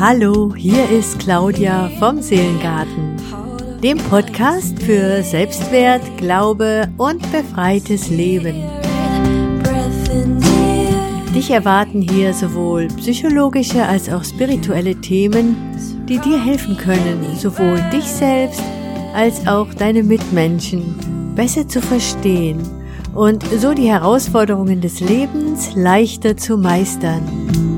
Hallo, hier ist Claudia vom Seelengarten, dem Podcast für Selbstwert, Glaube und befreites Leben. Dich erwarten hier sowohl psychologische als auch spirituelle Themen, die dir helfen können, sowohl dich selbst als auch deine Mitmenschen besser zu verstehen und so die Herausforderungen des Lebens leichter zu meistern.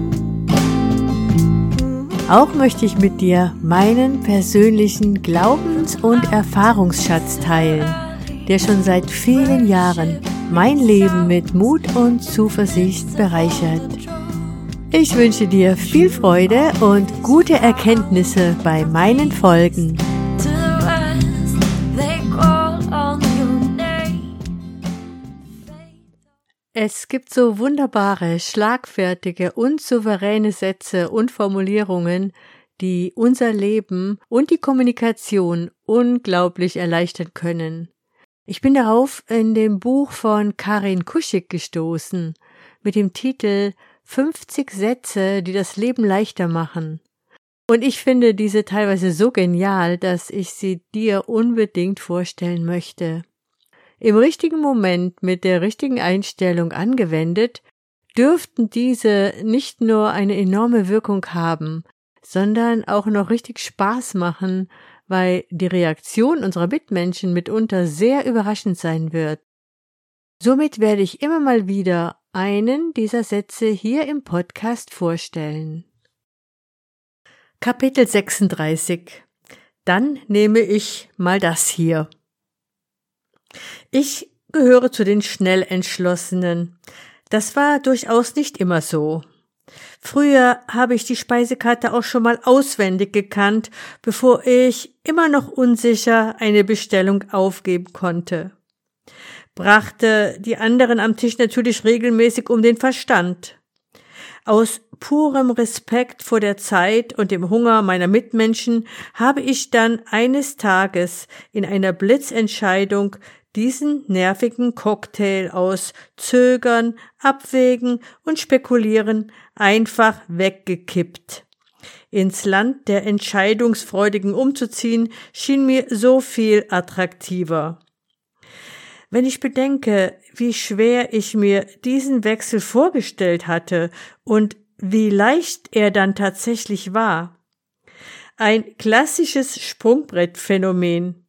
Auch möchte ich mit dir meinen persönlichen Glaubens- und Erfahrungsschatz teilen, der schon seit vielen Jahren mein Leben mit Mut und Zuversicht bereichert. Ich wünsche dir viel Freude und gute Erkenntnisse bei meinen Folgen. Es gibt so wunderbare, schlagfertige und souveräne Sätze und Formulierungen, die unser Leben und die Kommunikation unglaublich erleichtern können. Ich bin darauf in dem Buch von Karin Kuschig gestoßen mit dem Titel 50 Sätze, die das Leben leichter machen. Und ich finde diese teilweise so genial, dass ich sie dir unbedingt vorstellen möchte im richtigen Moment mit der richtigen Einstellung angewendet, dürften diese nicht nur eine enorme Wirkung haben, sondern auch noch richtig Spaß machen, weil die Reaktion unserer Mitmenschen mitunter sehr überraschend sein wird. Somit werde ich immer mal wieder einen dieser Sätze hier im Podcast vorstellen. Kapitel 36 Dann nehme ich mal das hier. Ich gehöre zu den schnell entschlossenen. Das war durchaus nicht immer so. Früher habe ich die Speisekarte auch schon mal auswendig gekannt, bevor ich immer noch unsicher eine Bestellung aufgeben konnte. Brachte die anderen am Tisch natürlich regelmäßig um den Verstand. Aus purem Respekt vor der Zeit und dem Hunger meiner Mitmenschen habe ich dann eines Tages in einer Blitzentscheidung diesen nervigen Cocktail aus Zögern, Abwägen und Spekulieren einfach weggekippt. Ins Land der Entscheidungsfreudigen umzuziehen, schien mir so viel attraktiver. Wenn ich bedenke, wie schwer ich mir diesen Wechsel vorgestellt hatte und wie leicht er dann tatsächlich war. Ein klassisches Sprungbrettphänomen.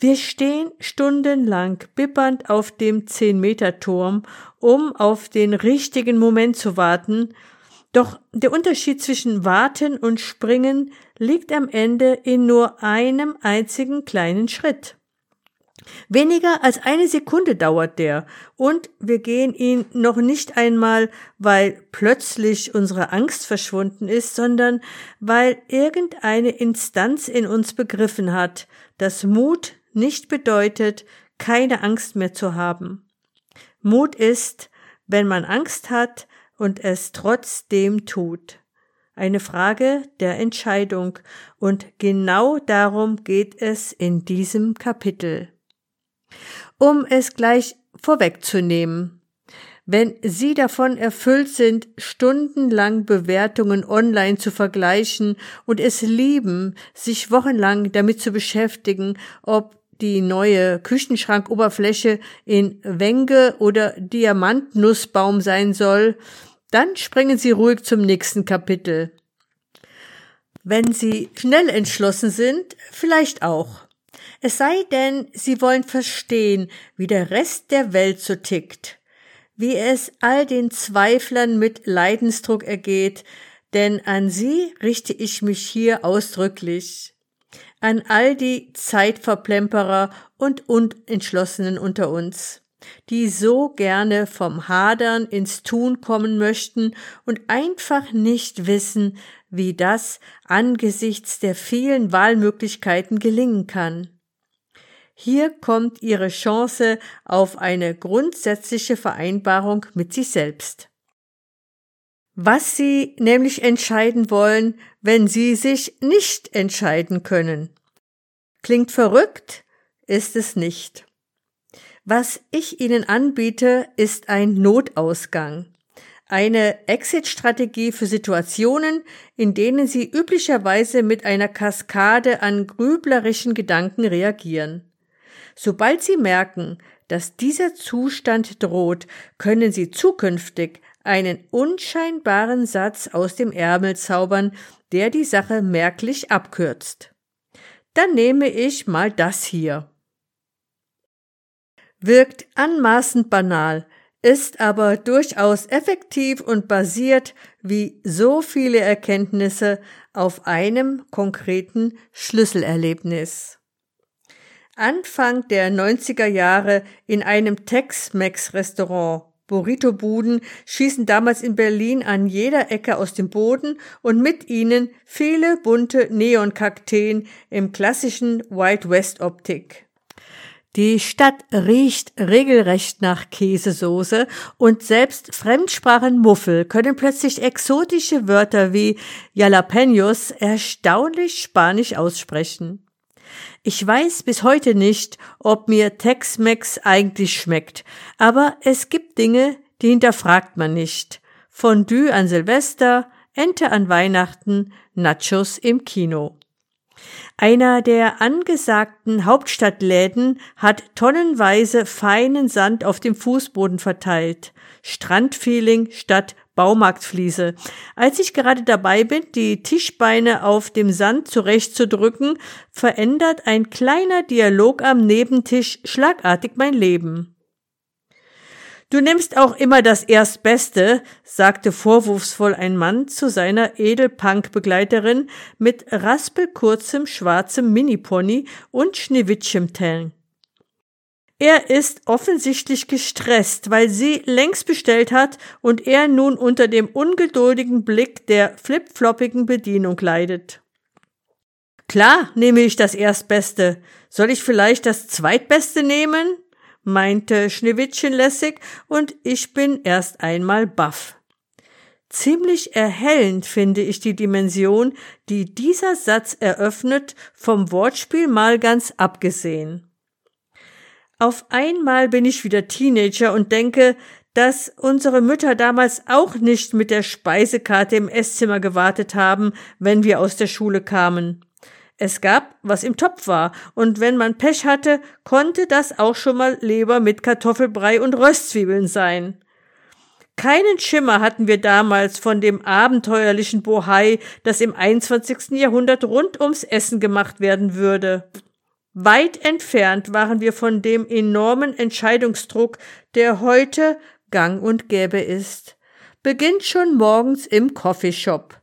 Wir stehen stundenlang bibbernd auf dem Zehn-Meter-Turm, um auf den richtigen Moment zu warten, doch der Unterschied zwischen Warten und Springen liegt am Ende in nur einem einzigen kleinen Schritt. Weniger als eine Sekunde dauert der, und wir gehen ihn noch nicht einmal, weil plötzlich unsere Angst verschwunden ist, sondern weil irgendeine Instanz in uns begriffen hat, dass Mut nicht bedeutet, keine Angst mehr zu haben. Mut ist, wenn man Angst hat und es trotzdem tut. Eine Frage der Entscheidung, und genau darum geht es in diesem Kapitel. Um es gleich vorwegzunehmen, wenn Sie davon erfüllt sind, stundenlang Bewertungen online zu vergleichen und es lieben, sich wochenlang damit zu beschäftigen, ob die neue Küchenschrankoberfläche in Wenge oder Diamantnussbaum sein soll, dann springen Sie ruhig zum nächsten Kapitel. Wenn Sie schnell entschlossen sind, vielleicht auch. Es sei denn, Sie wollen verstehen, wie der Rest der Welt so tickt, wie es all den Zweiflern mit Leidensdruck ergeht, denn an sie richte ich mich hier ausdrücklich. An all die Zeitverplemperer und Unentschlossenen unter uns, die so gerne vom Hadern ins Tun kommen möchten und einfach nicht wissen, wie das angesichts der vielen Wahlmöglichkeiten gelingen kann. Hier kommt ihre Chance auf eine grundsätzliche Vereinbarung mit sich selbst. Was sie nämlich entscheiden wollen, wenn sie sich nicht entscheiden können. Klingt verrückt, ist es nicht. Was ich Ihnen anbiete, ist ein Notausgang. Eine Exit-Strategie für Situationen, in denen Sie üblicherweise mit einer Kaskade an grüblerischen Gedanken reagieren. Sobald Sie merken, dass dieser Zustand droht, können Sie zukünftig einen unscheinbaren Satz aus dem Ärmel zaubern, der die Sache merklich abkürzt. Dann nehme ich mal das hier. Wirkt anmaßend banal, ist aber durchaus effektiv und basiert wie so viele Erkenntnisse auf einem konkreten Schlüsselerlebnis. Anfang der 90er Jahre in einem Tex-Mex-Restaurant Burrito-Buden schießen damals in Berlin an jeder Ecke aus dem Boden und mit ihnen viele bunte Neonkakteen im klassischen Wild West Optik. Die Stadt riecht regelrecht nach Käsesoße und selbst Fremdsprachenmuffel können plötzlich exotische Wörter wie Jalapenos erstaunlich spanisch aussprechen. Ich weiß bis heute nicht, ob mir Tex-Mex eigentlich schmeckt, aber es gibt Dinge, die hinterfragt man nicht. Fondue an Silvester, Ente an Weihnachten, Nachos im Kino. Einer der angesagten Hauptstadtläden hat tonnenweise feinen Sand auf dem Fußboden verteilt. Strandfeeling statt Baumarktfliese. Als ich gerade dabei bin, die Tischbeine auf dem Sand zurechtzudrücken, verändert ein kleiner Dialog am Nebentisch schlagartig mein Leben. Du nimmst auch immer das Erstbeste, sagte vorwurfsvoll ein Mann zu seiner Edelpunk-Begleiterin mit raspelkurzem schwarzem Minipony und Schneewittchentellen. Er ist offensichtlich gestresst, weil sie längst bestellt hat und er nun unter dem ungeduldigen Blick der flipfloppigen Bedienung leidet. Klar nehme ich das Erstbeste. Soll ich vielleicht das Zweitbeste nehmen? meinte Schneewittchen lässig, und ich bin erst einmal baff. Ziemlich erhellend finde ich die Dimension, die dieser Satz eröffnet, vom Wortspiel mal ganz abgesehen. Auf einmal bin ich wieder Teenager und denke, dass unsere Mütter damals auch nicht mit der Speisekarte im Esszimmer gewartet haben, wenn wir aus der Schule kamen. Es gab, was im Topf war, und wenn man Pech hatte, konnte das auch schon mal Leber mit Kartoffelbrei und Röstzwiebeln sein. Keinen Schimmer hatten wir damals von dem abenteuerlichen Bohai, das im 21. Jahrhundert rund ums Essen gemacht werden würde. Weit entfernt waren wir von dem enormen Entscheidungsdruck, der heute gang und gäbe ist. Beginnt schon morgens im Coffeeshop.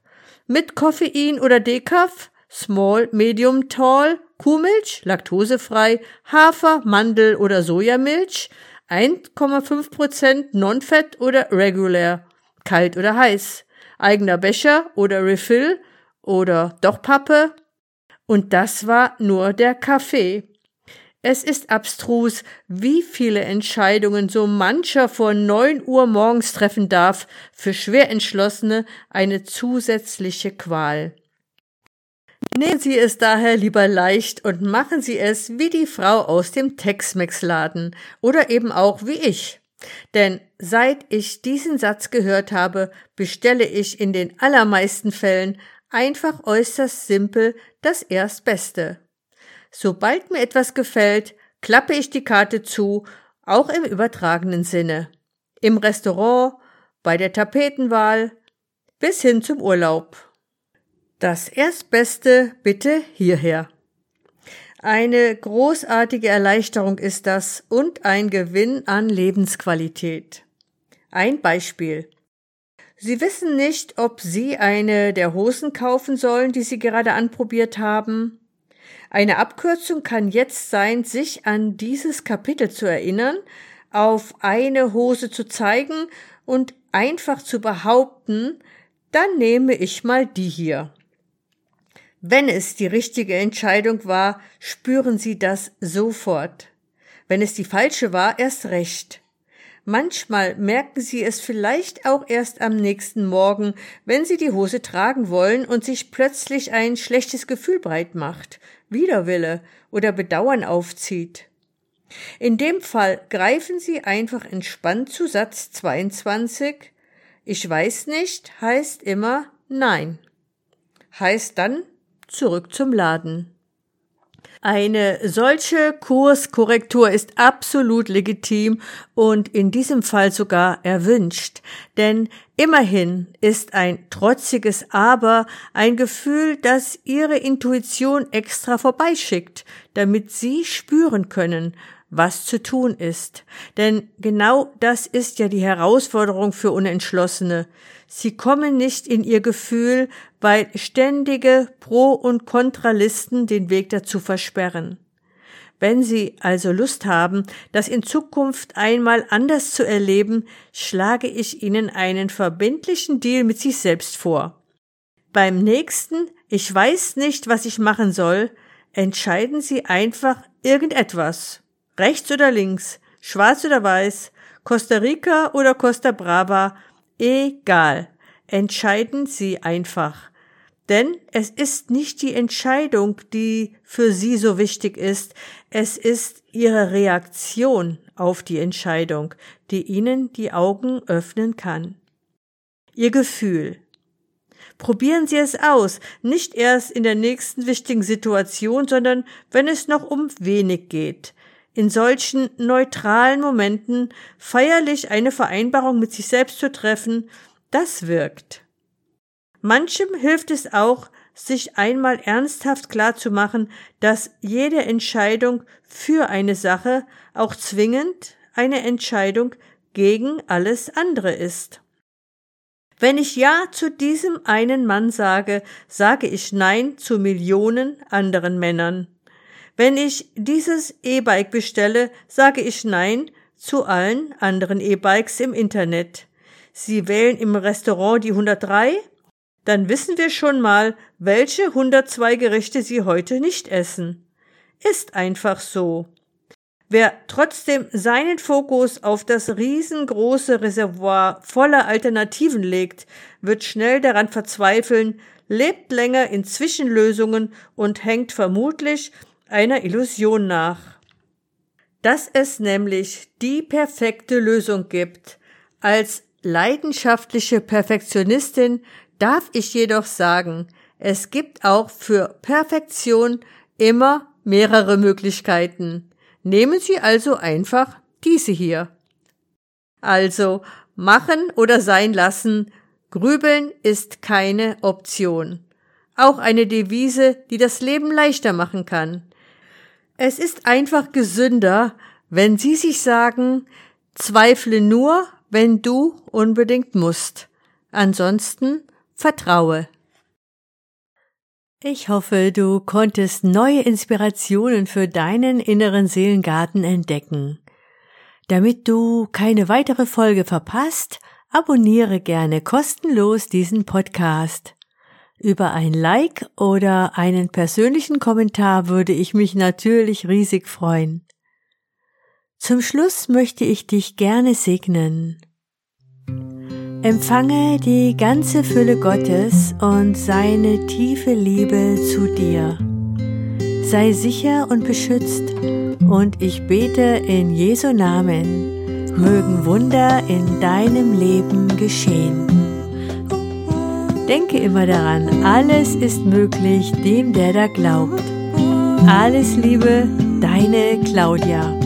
Mit Koffein oder Dekaf, Small, Medium, Tall, Kuhmilch, laktosefrei, Hafer, Mandel oder Sojamilch, 1,5% Non-Fett oder Regular, kalt oder heiß, eigener Becher oder Refill? Oder doch Pappe. Und das war nur der Kaffee. Es ist abstrus, wie viele Entscheidungen so mancher vor neun Uhr morgens treffen darf, für Schwerentschlossene eine zusätzliche Qual. Nehmen Sie es daher lieber leicht und machen Sie es wie die Frau aus dem Tex-Mex-Laden oder eben auch wie ich. Denn seit ich diesen Satz gehört habe, bestelle ich in den allermeisten Fällen einfach äußerst simpel das Erstbeste. Sobald mir etwas gefällt, klappe ich die Karte zu, auch im übertragenen Sinne. Im Restaurant, bei der Tapetenwahl, bis hin zum Urlaub. Das Erstbeste bitte hierher. Eine großartige Erleichterung ist das und ein Gewinn an Lebensqualität. Ein Beispiel. Sie wissen nicht, ob Sie eine der Hosen kaufen sollen, die Sie gerade anprobiert haben. Eine Abkürzung kann jetzt sein, sich an dieses Kapitel zu erinnern, auf eine Hose zu zeigen und einfach zu behaupten, dann nehme ich mal die hier. Wenn es die richtige Entscheidung war, spüren Sie das sofort. Wenn es die falsche war, erst recht. Manchmal merken Sie es vielleicht auch erst am nächsten Morgen, wenn Sie die Hose tragen wollen und sich plötzlich ein schlechtes Gefühl breit macht, Widerwille oder Bedauern aufzieht. In dem Fall greifen Sie einfach entspannt zu Satz 22 Ich weiß nicht heißt immer Nein. Heißt dann zurück zum Laden. Eine solche Kurskorrektur ist absolut legitim und in diesem Fall sogar erwünscht, denn immerhin ist ein trotziges Aber ein Gefühl, das Ihre Intuition extra vorbeischickt, damit Sie spüren können, was zu tun ist. Denn genau das ist ja die Herausforderung für Unentschlossene. Sie kommen nicht in ihr Gefühl, weil ständige Pro- und Kontralisten den Weg dazu versperren. Wenn Sie also Lust haben, das in Zukunft einmal anders zu erleben, schlage ich Ihnen einen verbindlichen Deal mit sich selbst vor. Beim nächsten Ich weiß nicht, was ich machen soll, entscheiden Sie einfach irgendetwas. Rechts oder links, schwarz oder weiß, Costa Rica oder Costa Brava, egal. Entscheiden Sie einfach. Denn es ist nicht die Entscheidung, die für Sie so wichtig ist, es ist Ihre Reaktion auf die Entscheidung, die Ihnen die Augen öffnen kann. Ihr Gefühl. Probieren Sie es aus, nicht erst in der nächsten wichtigen Situation, sondern wenn es noch um wenig geht in solchen neutralen Momenten feierlich eine Vereinbarung mit sich selbst zu treffen, das wirkt. Manchem hilft es auch, sich einmal ernsthaft klar zu machen, dass jede Entscheidung für eine Sache auch zwingend eine Entscheidung gegen alles andere ist. Wenn ich Ja zu diesem einen Mann sage, sage ich Nein zu Millionen anderen Männern. Wenn ich dieses E-Bike bestelle, sage ich Nein zu allen anderen E-Bikes im Internet. Sie wählen im Restaurant die 103? Dann wissen wir schon mal, welche 102 Gerichte Sie heute nicht essen. Ist einfach so. Wer trotzdem seinen Fokus auf das riesengroße Reservoir voller Alternativen legt, wird schnell daran verzweifeln, lebt länger in Zwischenlösungen und hängt vermutlich einer Illusion nach. Dass es nämlich die perfekte Lösung gibt. Als leidenschaftliche Perfektionistin darf ich jedoch sagen, es gibt auch für Perfektion immer mehrere Möglichkeiten. Nehmen Sie also einfach diese hier. Also machen oder sein lassen, grübeln ist keine Option. Auch eine Devise, die das Leben leichter machen kann. Es ist einfach gesünder, wenn Sie sich sagen, zweifle nur, wenn du unbedingt musst. Ansonsten vertraue. Ich hoffe, du konntest neue Inspirationen für deinen inneren Seelengarten entdecken. Damit du keine weitere Folge verpasst, abonniere gerne kostenlos diesen Podcast. Über ein Like oder einen persönlichen Kommentar würde ich mich natürlich riesig freuen. Zum Schluss möchte ich dich gerne segnen. Empfange die ganze Fülle Gottes und seine tiefe Liebe zu dir. Sei sicher und beschützt und ich bete in Jesu Namen, mögen Wunder in deinem Leben geschehen. Denke immer daran, alles ist möglich dem, der da glaubt. Alles Liebe, deine Claudia.